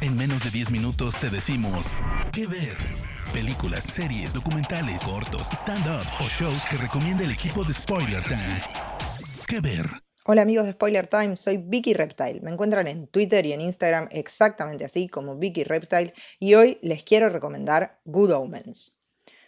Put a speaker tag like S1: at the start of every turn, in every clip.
S1: En menos de 10 minutos te decimos qué ver. Películas, series, documentales, cortos, stand-ups o shows que recomienda el equipo de Spoiler Time. ¿Qué ver?
S2: Hola amigos de Spoiler Time, soy Vicky Reptile. Me encuentran en Twitter y en Instagram exactamente así como Vicky Reptile y hoy les quiero recomendar Good Omens.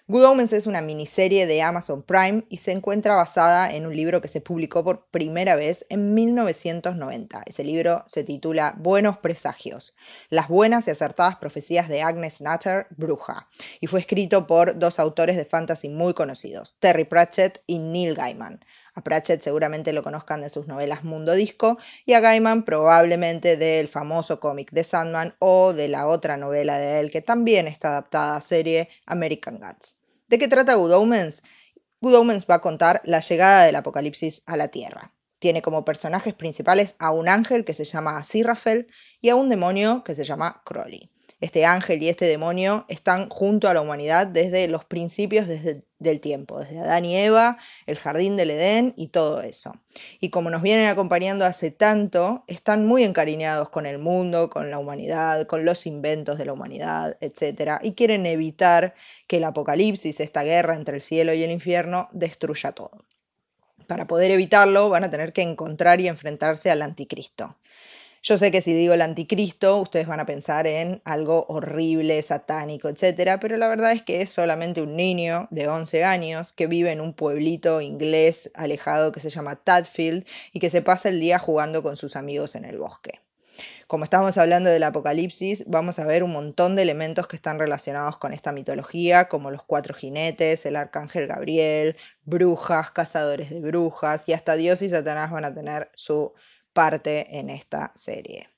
S2: Good Omens es una miniserie de Amazon Prime y se encuentra basada en un libro que se publicó por primera vez en 1990. Ese libro se titula Buenos Presagios, las buenas y acertadas profecías de Agnes Nutter, bruja, y fue escrito por dos autores de fantasy muy conocidos, Terry Pratchett y Neil Gaiman. A Pratchett seguramente lo conozcan de sus novelas Mundo Disco y a Gaiman probablemente del famoso cómic de Sandman o de la otra novela de él que también está adaptada a serie American Gods. ¿De qué trata Good Omens? Good Omens va a contar la llegada del apocalipsis a la Tierra. Tiene como personajes principales a un ángel que se llama Aziraphale y a un demonio que se llama Crowley este ángel y este demonio están junto a la humanidad desde los principios del tiempo, desde Adán y Eva, el jardín del Edén y todo eso. Y como nos vienen acompañando hace tanto, están muy encariñados con el mundo, con la humanidad, con los inventos de la humanidad, etc. Y quieren evitar que el apocalipsis, esta guerra entre el cielo y el infierno, destruya todo. Para poder evitarlo van a tener que encontrar y enfrentarse al anticristo. Yo sé que si digo el anticristo, ustedes van a pensar en algo horrible, satánico, etc. Pero la verdad es que es solamente un niño de 11 años que vive en un pueblito inglés alejado que se llama Tadfield y que se pasa el día jugando con sus amigos en el bosque. Como estamos hablando del apocalipsis, vamos a ver un montón de elementos que están relacionados con esta mitología, como los cuatro jinetes, el arcángel Gabriel, brujas, cazadores de brujas, y hasta Dios y Satanás van a tener su parte en esta serie.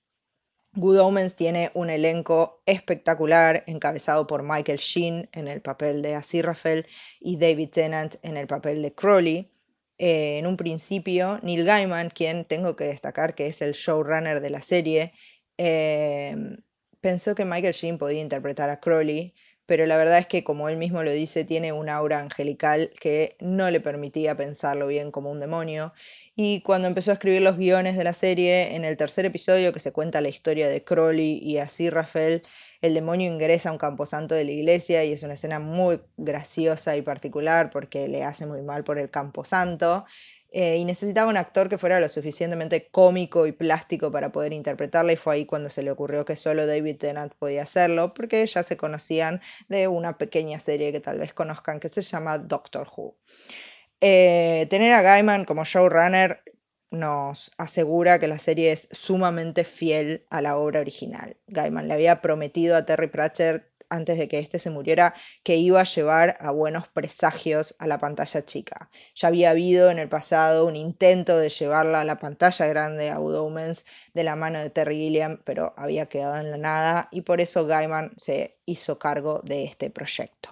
S2: Good Omens tiene un elenco espectacular encabezado por Michael Sheen en el papel de Aziraphale y David Tennant en el papel de Crowley. Eh, en un principio, Neil Gaiman, quien tengo que destacar que es el showrunner de la serie, eh, pensó que Michael Sheen podía interpretar a Crowley, pero la verdad es que, como él mismo lo dice, tiene un aura angelical que no le permitía pensarlo bien como un demonio y cuando empezó a escribir los guiones de la serie, en el tercer episodio que se cuenta la historia de Crowley y así Rafael, el demonio ingresa a un camposanto de la iglesia y es una escena muy graciosa y particular porque le hace muy mal por el camposanto. Eh, y necesitaba un actor que fuera lo suficientemente cómico y plástico para poder interpretarla y fue ahí cuando se le ocurrió que solo David Tennant podía hacerlo porque ya se conocían de una pequeña serie que tal vez conozcan que se llama Doctor Who. Eh, tener a Gaiman como showrunner nos asegura que la serie es sumamente fiel a la obra original. Gaiman le había prometido a Terry Pratchett antes de que éste se muriera que iba a llevar a buenos presagios a la pantalla chica. Ya había habido en el pasado un intento de llevarla a la pantalla grande a Good de la mano de Terry Gilliam, pero había quedado en la nada y por eso Gaiman se hizo cargo de este proyecto.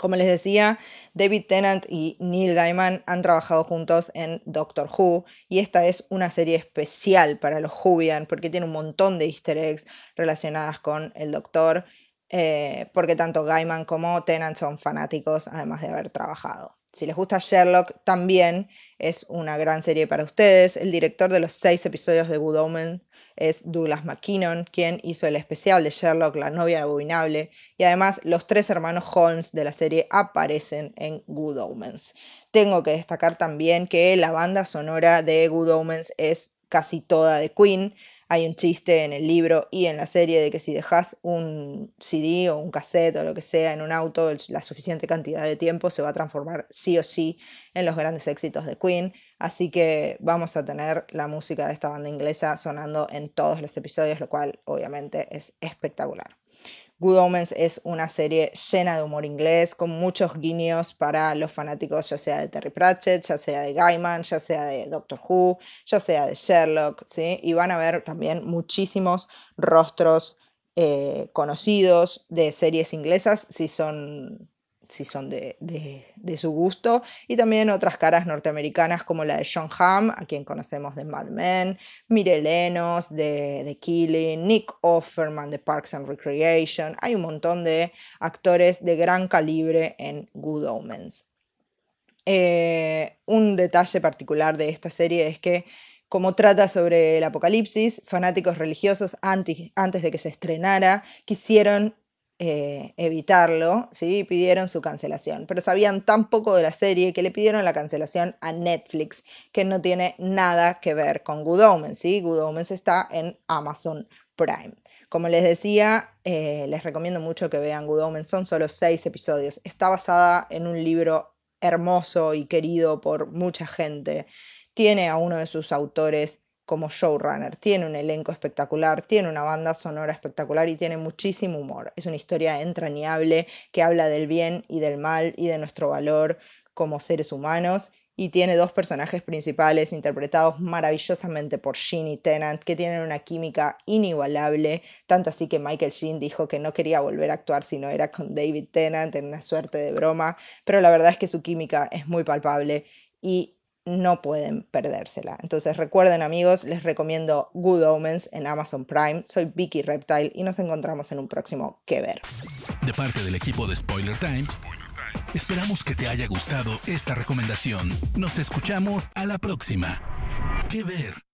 S2: Como les decía, David Tennant y Neil Gaiman han trabajado juntos en Doctor Who y esta es una serie especial para los Whovian porque tiene un montón de easter eggs relacionadas con el Doctor, eh, porque tanto Gaiman como Tennant son fanáticos además de haber trabajado. Si les gusta Sherlock, también es una gran serie para ustedes. El director de los seis episodios de Good Omen es Douglas McKinnon, quien hizo el especial de Sherlock, La novia abominable, y además los tres hermanos Holmes de la serie aparecen en Good Omens. Tengo que destacar también que la banda sonora de Good Omens es casi toda de Queen, hay un chiste en el libro y en la serie de que si dejas un CD o un cassette o lo que sea en un auto la suficiente cantidad de tiempo se va a transformar sí o sí en los grandes éxitos de Queen. Así que vamos a tener la música de esta banda inglesa sonando en todos los episodios, lo cual obviamente es espectacular. Good Omens es una serie llena de humor inglés, con muchos guiños para los fanáticos, ya sea de Terry Pratchett, ya sea de Gaiman, ya sea de Doctor Who, ya sea de Sherlock, ¿sí? Y van a ver también muchísimos rostros eh, conocidos de series inglesas, si son si son de, su gusto, y también otras caras norteamericanas como la de John Hamm, a quien conocemos de Mad Men, Mire Lenos de, The Killing, Nick Offerman de Parks and Recreation, hay un montón de actores de gran calibre en Good Omens. Eh, un detalle particular de esta serie es que Como trata sobre el apocalipsis, fanáticos religiosos antes, antes de que se estrenara quisieron eh, evitarlo, ¿sí? pidieron su cancelación, pero sabían tan poco de la serie que le pidieron la cancelación a Netflix, que no tiene nada que ver con Good Omens, ¿sí? Good Omens está en Amazon Prime. Como les decía, eh, les recomiendo mucho que vean Good Omens, son solo seis episodios, está basada en un libro hermoso y querido por mucha gente, tiene a uno de sus autores como showrunner. Tiene un elenco espectacular, tiene una banda sonora espectacular y tiene muchísimo humor. Es una historia entrañable que habla del bien y del mal y de nuestro valor como seres humanos. Y tiene dos personajes principales interpretados maravillosamente por Sheen y Tennant, que tienen una química inigualable, tanto así que Michael Sheen dijo que no quería volver a actuar si no era con David Tennant en una suerte de broma, pero la verdad es que su química es muy palpable y no pueden perdérsela. Entonces recuerden amigos, les recomiendo Good Omens en Amazon Prime. Soy Vicky Reptile y nos encontramos en un próximo Que Ver.
S1: De parte del equipo de Spoiler Times, esperamos que te haya gustado esta recomendación. Nos escuchamos a la próxima. Que Ver.